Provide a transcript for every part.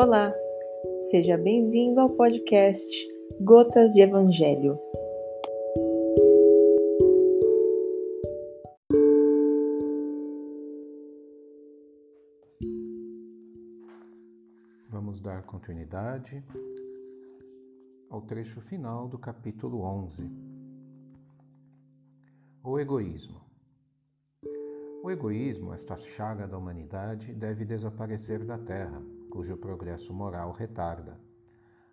Olá, seja bem-vindo ao podcast Gotas de Evangelho. Vamos dar continuidade ao trecho final do capítulo 11. O egoísmo. O egoísmo, esta chaga da humanidade, deve desaparecer da Terra cujo progresso moral retarda.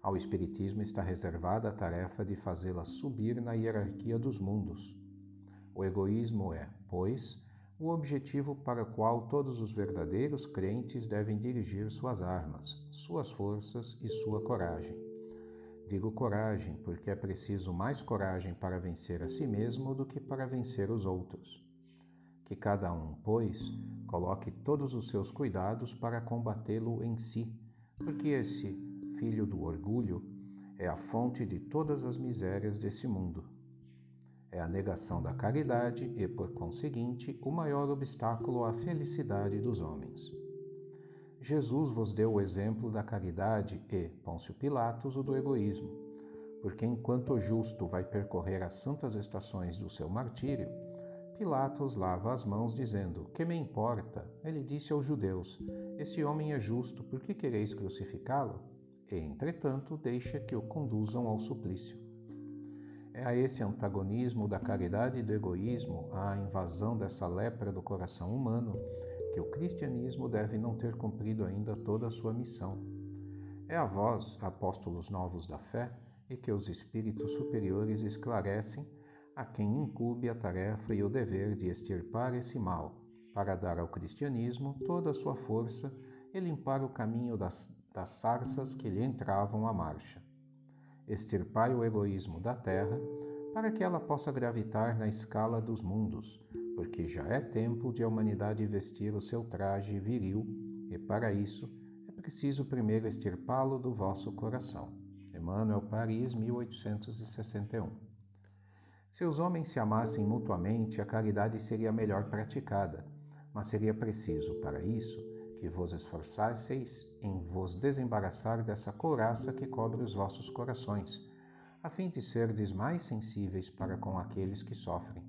Ao Espiritismo está reservada a tarefa de fazê-la subir na hierarquia dos mundos. O egoísmo é, pois, o objetivo para o qual todos os verdadeiros crentes devem dirigir suas armas, suas forças e sua coragem. Digo coragem porque é preciso mais coragem para vencer a si mesmo do que para vencer os outros. Que cada um, pois, coloque todos os seus cuidados para combatê-lo em si, porque esse filho do orgulho é a fonte de todas as misérias desse mundo. É a negação da caridade e, por conseguinte, o maior obstáculo à felicidade dos homens. Jesus vos deu o exemplo da caridade e, Pôncio Pilatos, o do egoísmo, porque enquanto o justo vai percorrer as santas estações do seu martírio, Pilatos lava as mãos, dizendo: Que me importa? Ele disse aos judeus: Esse homem é justo, por que quereis crucificá-lo? E, entretanto, deixa que o conduzam ao suplício. É a esse antagonismo da caridade e do egoísmo, à invasão dessa lepra do coração humano, que o cristianismo deve não ter cumprido ainda toda a sua missão. É a vós, apóstolos novos da fé, e que os espíritos superiores esclarecem a quem incube a tarefa e o dever de extirpar esse mal, para dar ao cristianismo toda a sua força e limpar o caminho das, das sarças que lhe entravam à marcha. Extirpai o egoísmo da terra, para que ela possa gravitar na escala dos mundos, porque já é tempo de a humanidade vestir o seu traje viril, e para isso é preciso primeiro extirpá-lo do vosso coração. Emmanuel Paris, 1861 se os homens se amassem mutuamente, a caridade seria melhor praticada, mas seria preciso, para isso, que vos esforçasseis em vos desembaraçar dessa couraça que cobre os vossos corações, a fim de serdes mais sensíveis para com aqueles que sofrem.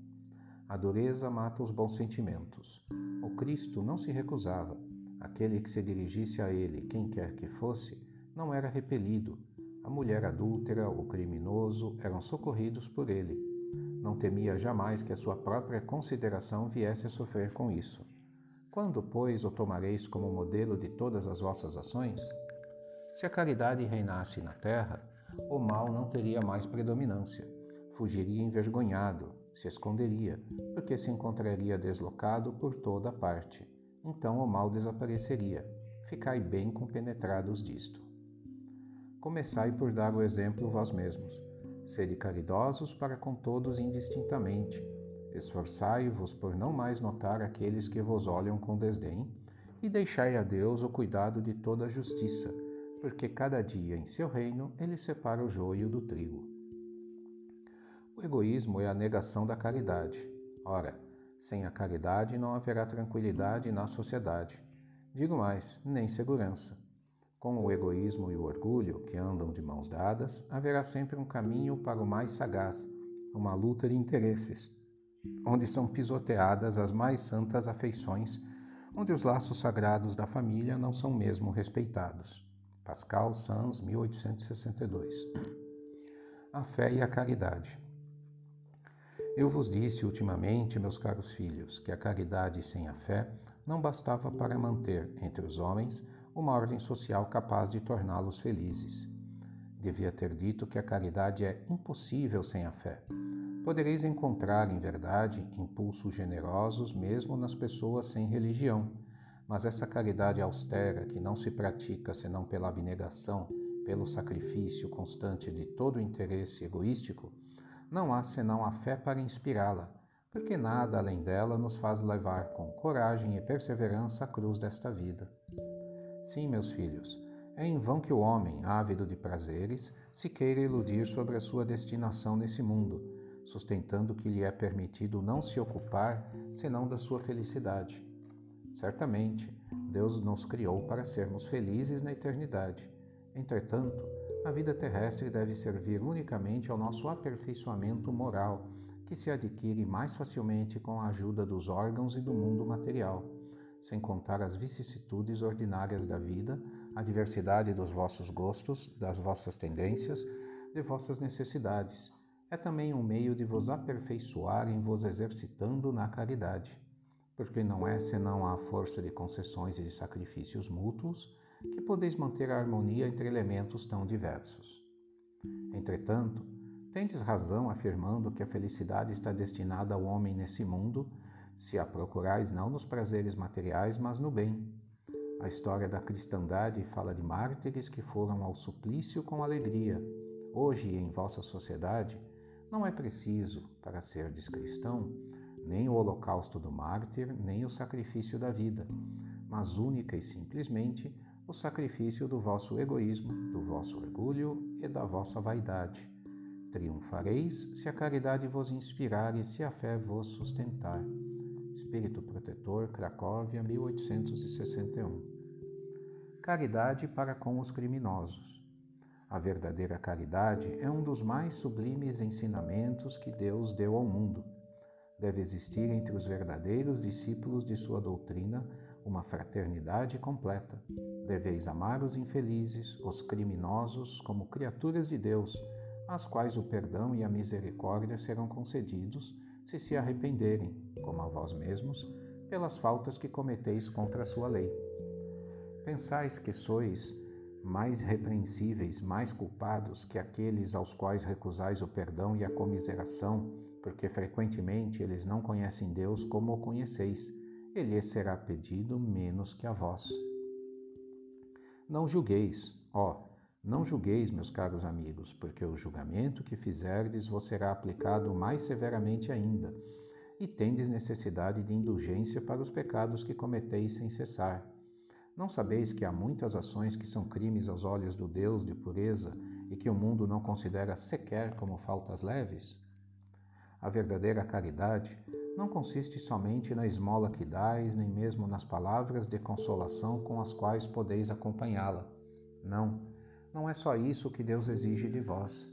A dureza mata os bons sentimentos. O Cristo não se recusava. Aquele que se dirigisse a ele, quem quer que fosse, não era repelido. A mulher adúltera, o criminoso, eram socorridos por ele não temia jamais que a sua própria consideração viesse a sofrer com isso. Quando, pois, o tomareis como modelo de todas as vossas ações? Se a caridade reinasse na terra, o mal não teria mais predominância. Fugiria envergonhado, se esconderia, porque se encontraria deslocado por toda parte. Então o mal desapareceria. Ficai bem compenetrados disto. Começai por dar o exemplo vós mesmos Sede caridosos para com todos indistintamente. Esforçai-vos por não mais notar aqueles que vos olham com desdém, e deixai a Deus o cuidado de toda a justiça, porque cada dia em seu reino ele separa o joio do trigo. O egoísmo é a negação da caridade. Ora, sem a caridade não haverá tranquilidade na sociedade. Digo mais, nem segurança. Com o egoísmo e o orgulho, que andam de mãos dadas, haverá sempre um caminho para o mais sagaz, uma luta de interesses, onde são pisoteadas as mais santas afeições, onde os laços sagrados da família não são mesmo respeitados. Pascal Sanz, 1862. A fé e a caridade. Eu vos disse ultimamente, meus caros filhos, que a caridade sem a fé não bastava para manter entre os homens uma ordem social capaz de torná-los felizes. Devia ter dito que a caridade é impossível sem a fé. Podereis encontrar, em verdade, impulsos generosos mesmo nas pessoas sem religião, mas essa caridade austera, que não se pratica senão pela abnegação, pelo sacrifício constante de todo interesse egoístico, não há senão a fé para inspirá-la, porque nada além dela nos faz levar com coragem e perseverança a cruz desta vida. Sim, meus filhos, é em vão que o homem, ávido de prazeres, se queira iludir sobre a sua destinação nesse mundo, sustentando que lhe é permitido não se ocupar senão da sua felicidade. Certamente, Deus nos criou para sermos felizes na eternidade. Entretanto, a vida terrestre deve servir unicamente ao nosso aperfeiçoamento moral, que se adquire mais facilmente com a ajuda dos órgãos e do mundo material, sem contar as vicissitudes ordinárias da vida, a diversidade dos vossos gostos, das vossas tendências, de vossas necessidades. É também um meio de vos aperfeiçoar em vos exercitando na caridade porque não é senão à força de concessões e de sacrifícios mútuos que podeis manter a harmonia entre elementos tão diversos. Entretanto, tendes razão afirmando que a felicidade está destinada ao homem nesse mundo, se a procurais não nos prazeres materiais, mas no bem. A história da cristandade fala de mártires que foram ao suplício com alegria. Hoje, em vossa sociedade, não é preciso, para serdes cristão, nem o holocausto do mártir, nem o sacrifício da vida, mas única e simplesmente o sacrifício do vosso egoísmo, do vosso orgulho e da vossa vaidade. Triunfareis se a caridade vos inspirar e se a fé vos sustentar. Espírito Protetor, Cracóvia, 1861. Caridade para com os criminosos. A verdadeira caridade é um dos mais sublimes ensinamentos que Deus deu ao mundo Deve existir entre os verdadeiros discípulos de sua doutrina uma fraternidade completa. Deveis amar os infelizes, os criminosos, como criaturas de Deus, às quais o perdão e a misericórdia serão concedidos se se arrependerem, como a vós mesmos, pelas faltas que cometeis contra a sua lei. Pensais que sois mais repreensíveis, mais culpados que aqueles aos quais recusais o perdão e a comiseração porque frequentemente eles não conhecem Deus como o conheceis, e lhes será pedido menos que a vós. Não julgueis, ó, não julgueis, meus caros amigos, porque o julgamento que fizerdes vos será aplicado mais severamente ainda, e tendes necessidade de indulgência para os pecados que cometeis sem cessar. Não sabeis que há muitas ações que são crimes aos olhos do Deus de pureza e que o mundo não considera sequer como faltas leves? A verdadeira caridade não consiste somente na esmola que dais, nem mesmo nas palavras de consolação com as quais podeis acompanhá-la. Não, não é só isso que Deus exige de vós.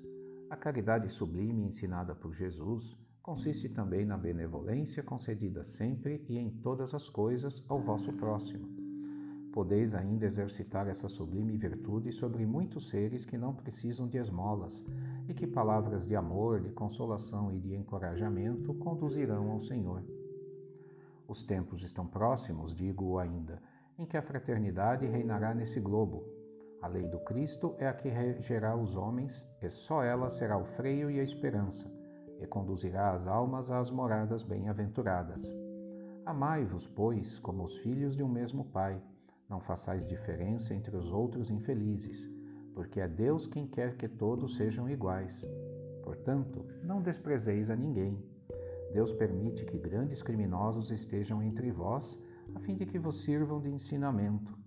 A caridade sublime ensinada por Jesus consiste também na benevolência concedida sempre e em todas as coisas ao vosso próximo. Podeis ainda exercitar essa sublime virtude sobre muitos seres que não precisam de esmolas, e que palavras de amor, de consolação e de encorajamento conduzirão ao Senhor. Os tempos estão próximos, digo ainda, em que a fraternidade reinará nesse globo. A lei do Cristo é a que regerá os homens, e só ela será o freio e a esperança, e conduzirá as almas às moradas bem-aventuradas. Amai-vos, pois, como os filhos de um mesmo Pai. Não façais diferença entre os outros infelizes porque é Deus quem quer que todos sejam iguais. Portanto, não desprezeis a ninguém. Deus permite que grandes criminosos estejam entre vós, a fim de que vos sirvam de ensinamento.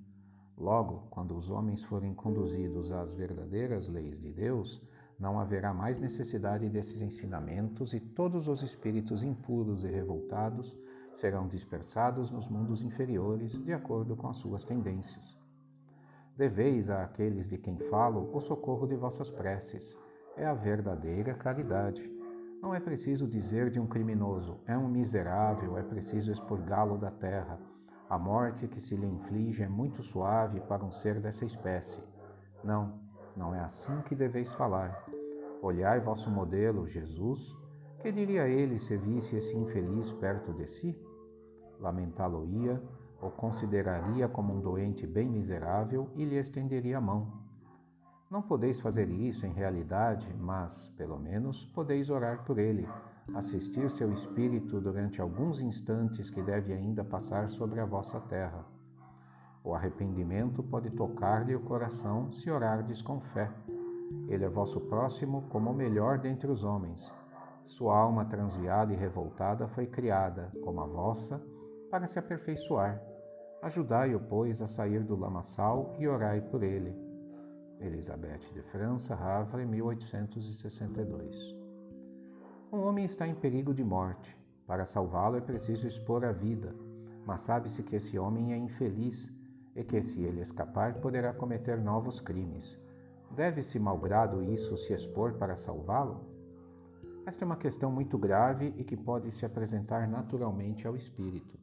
Logo, quando os homens forem conduzidos às verdadeiras leis de Deus, não haverá mais necessidade desses ensinamentos e todos os espíritos impuros e revoltados serão dispersados nos mundos inferiores de acordo com as suas tendências. Deveis àqueles de quem falo o socorro de vossas preces. É a verdadeira caridade. Não é preciso dizer de um criminoso, é um miserável, é preciso expurgá-lo da terra. A morte que se lhe inflige é muito suave para um ser dessa espécie. Não, não é assim que deveis falar. Olhai vosso modelo, Jesus. Que diria ele se visse esse infeliz perto de si? Lamentá-lo-ia o consideraria como um doente bem miserável e lhe estenderia a mão. Não podeis fazer isso em realidade, mas, pelo menos, podeis orar por ele, assistir seu espírito durante alguns instantes que deve ainda passar sobre a vossa terra. O arrependimento pode tocar-lhe o coração se orardes com fé. Ele é vosso próximo como o melhor dentre os homens. Sua alma transviada e revoltada foi criada, como a vossa, para se aperfeiçoar. Ajudai-o, pois, a sair do lamaçal e orai por ele. Elizabeth de França, Havre, 1862. Um homem está em perigo de morte. Para salvá-lo é preciso expor a vida, mas sabe-se que esse homem é infeliz, e que, se ele escapar, poderá cometer novos crimes. Deve-se, malgrado isso, se expor para salvá-lo? Esta é uma questão muito grave e que pode se apresentar naturalmente ao espírito.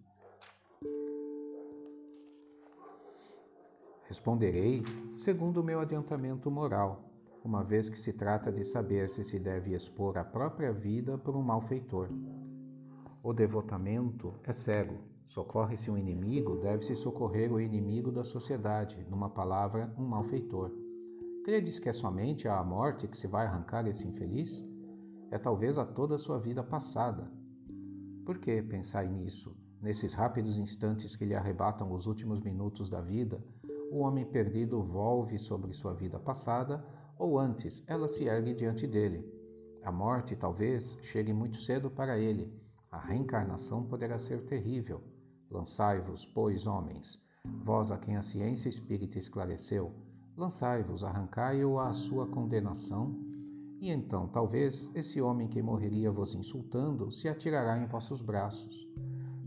Responderei segundo o meu adiantamento moral, uma vez que se trata de saber se se deve expor a própria vida por um malfeitor. O devotamento é cego. Socorre-se um inimigo, deve-se socorrer o inimigo da sociedade, numa palavra, um malfeitor. Credes que é somente à morte que se vai arrancar esse infeliz? É talvez a toda a sua vida passada. Por que pensai nisso? Nesses rápidos instantes que lhe arrebatam os últimos minutos da vida, o homem perdido volve sobre sua vida passada, ou antes, ela se ergue diante dele. A morte, talvez, chegue muito cedo para ele. A reencarnação poderá ser terrível. Lançai-vos, pois, homens, vós a quem a ciência espírita esclareceu, lançai-vos, arrancai-o à sua condenação, e então, talvez, esse homem que morreria vos insultando se atirará em vossos braços.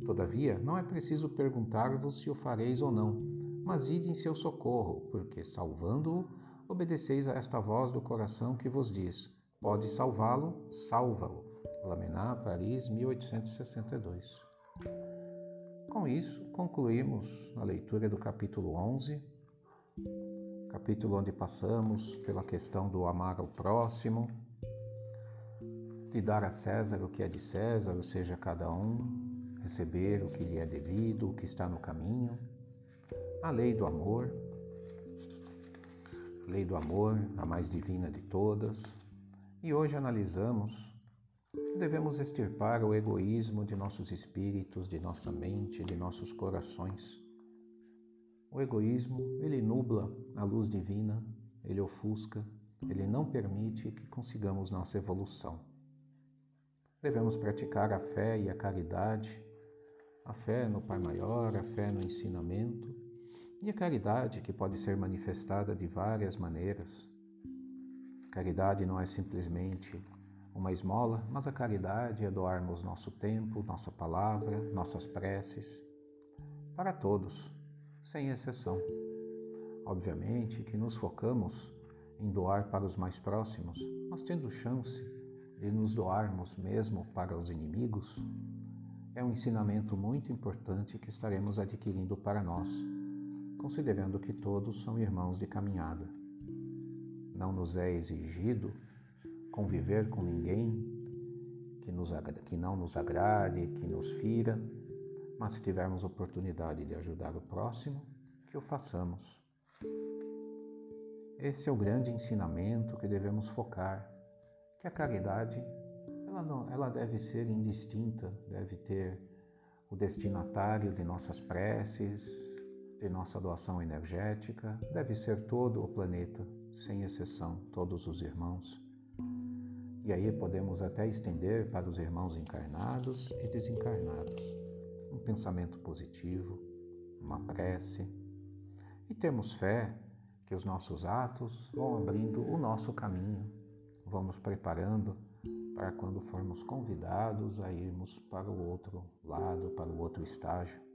Todavia, não é preciso perguntar-vos se o fareis ou não mas ide em seu socorro, porque, salvando-o, obedeceis a esta voz do coração que vos diz: Pode salvá-lo, salva-o. Lamená, Paris, 1862. Com isso, concluímos a leitura do capítulo 11, capítulo onde passamos pela questão do amar ao próximo, de dar a César o que é de César, ou seja, cada um receber o que lhe é devido, o que está no caminho a lei do amor, lei do amor, a mais divina de todas, e hoje analisamos que devemos extirpar o egoísmo de nossos espíritos, de nossa mente, de nossos corações. O egoísmo, ele nubla a luz divina, ele ofusca, ele não permite que consigamos nossa evolução. Devemos praticar a fé e a caridade, a fé no Pai Maior, a fé no ensinamento, e a caridade, que pode ser manifestada de várias maneiras. Caridade não é simplesmente uma esmola, mas a caridade é doarmos nosso tempo, nossa palavra, nossas preces, para todos, sem exceção. Obviamente que nos focamos em doar para os mais próximos, mas tendo chance de nos doarmos mesmo para os inimigos, é um ensinamento muito importante que estaremos adquirindo para nós considerando que todos são irmãos de caminhada. Não nos é exigido conviver com ninguém que, nos, que não nos agrade, que nos fira, mas se tivermos oportunidade de ajudar o próximo, que o façamos. Esse é o grande ensinamento que devemos focar, que a caridade ela, não, ela deve ser indistinta, deve ter o destinatário de nossas preces, de nossa doação energética deve ser todo o planeta, sem exceção, todos os irmãos. E aí podemos até estender para os irmãos encarnados e desencarnados. Um pensamento positivo, uma prece. E temos fé que os nossos atos vão abrindo o nosso caminho, vão nos preparando para quando formos convidados a irmos para o outro lado, para o outro estágio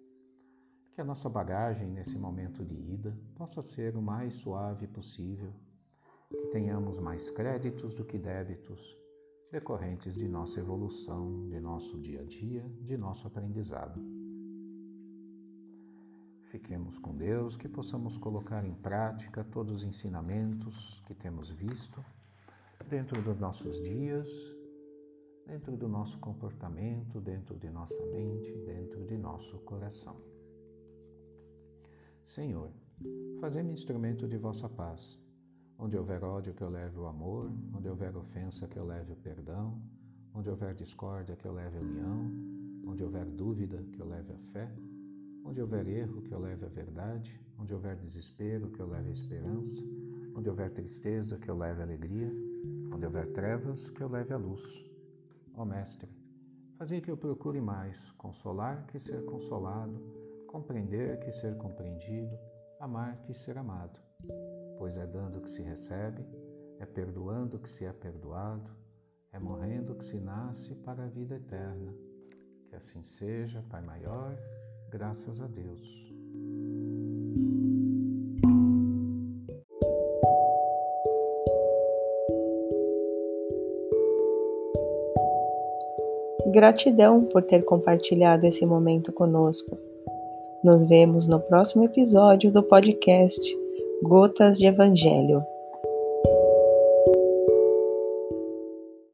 que a nossa bagagem nesse momento de ida possa ser o mais suave possível, que tenhamos mais créditos do que débitos decorrentes de nossa evolução, de nosso dia a dia, de nosso aprendizado. Fiquemos com Deus, que possamos colocar em prática todos os ensinamentos que temos visto dentro dos nossos dias, dentro do nosso comportamento, dentro de nossa mente, dentro de nosso coração. Senhor, fazei-me instrumento de vossa paz. Onde houver ódio, que eu leve o amor, onde houver ofensa, que eu leve o perdão, onde houver discórdia, que eu leve a união, onde houver dúvida, que eu leve a fé, onde houver erro, que eu leve a verdade, onde houver desespero, que eu leve a esperança, onde houver tristeza, que eu leve a alegria, onde houver trevas, que eu leve a luz. Ó Mestre, fazei que eu procure mais consolar que ser consolado, compreender que ser compreendido, amar que ser amado. Pois é dando que se recebe, é perdoando que se é perdoado, é morrendo que se nasce para a vida eterna. Que assim seja, Pai Maior, graças a Deus. Gratidão por ter compartilhado esse momento conosco. Nos vemos no próximo episódio do podcast Gotas de Evangelho.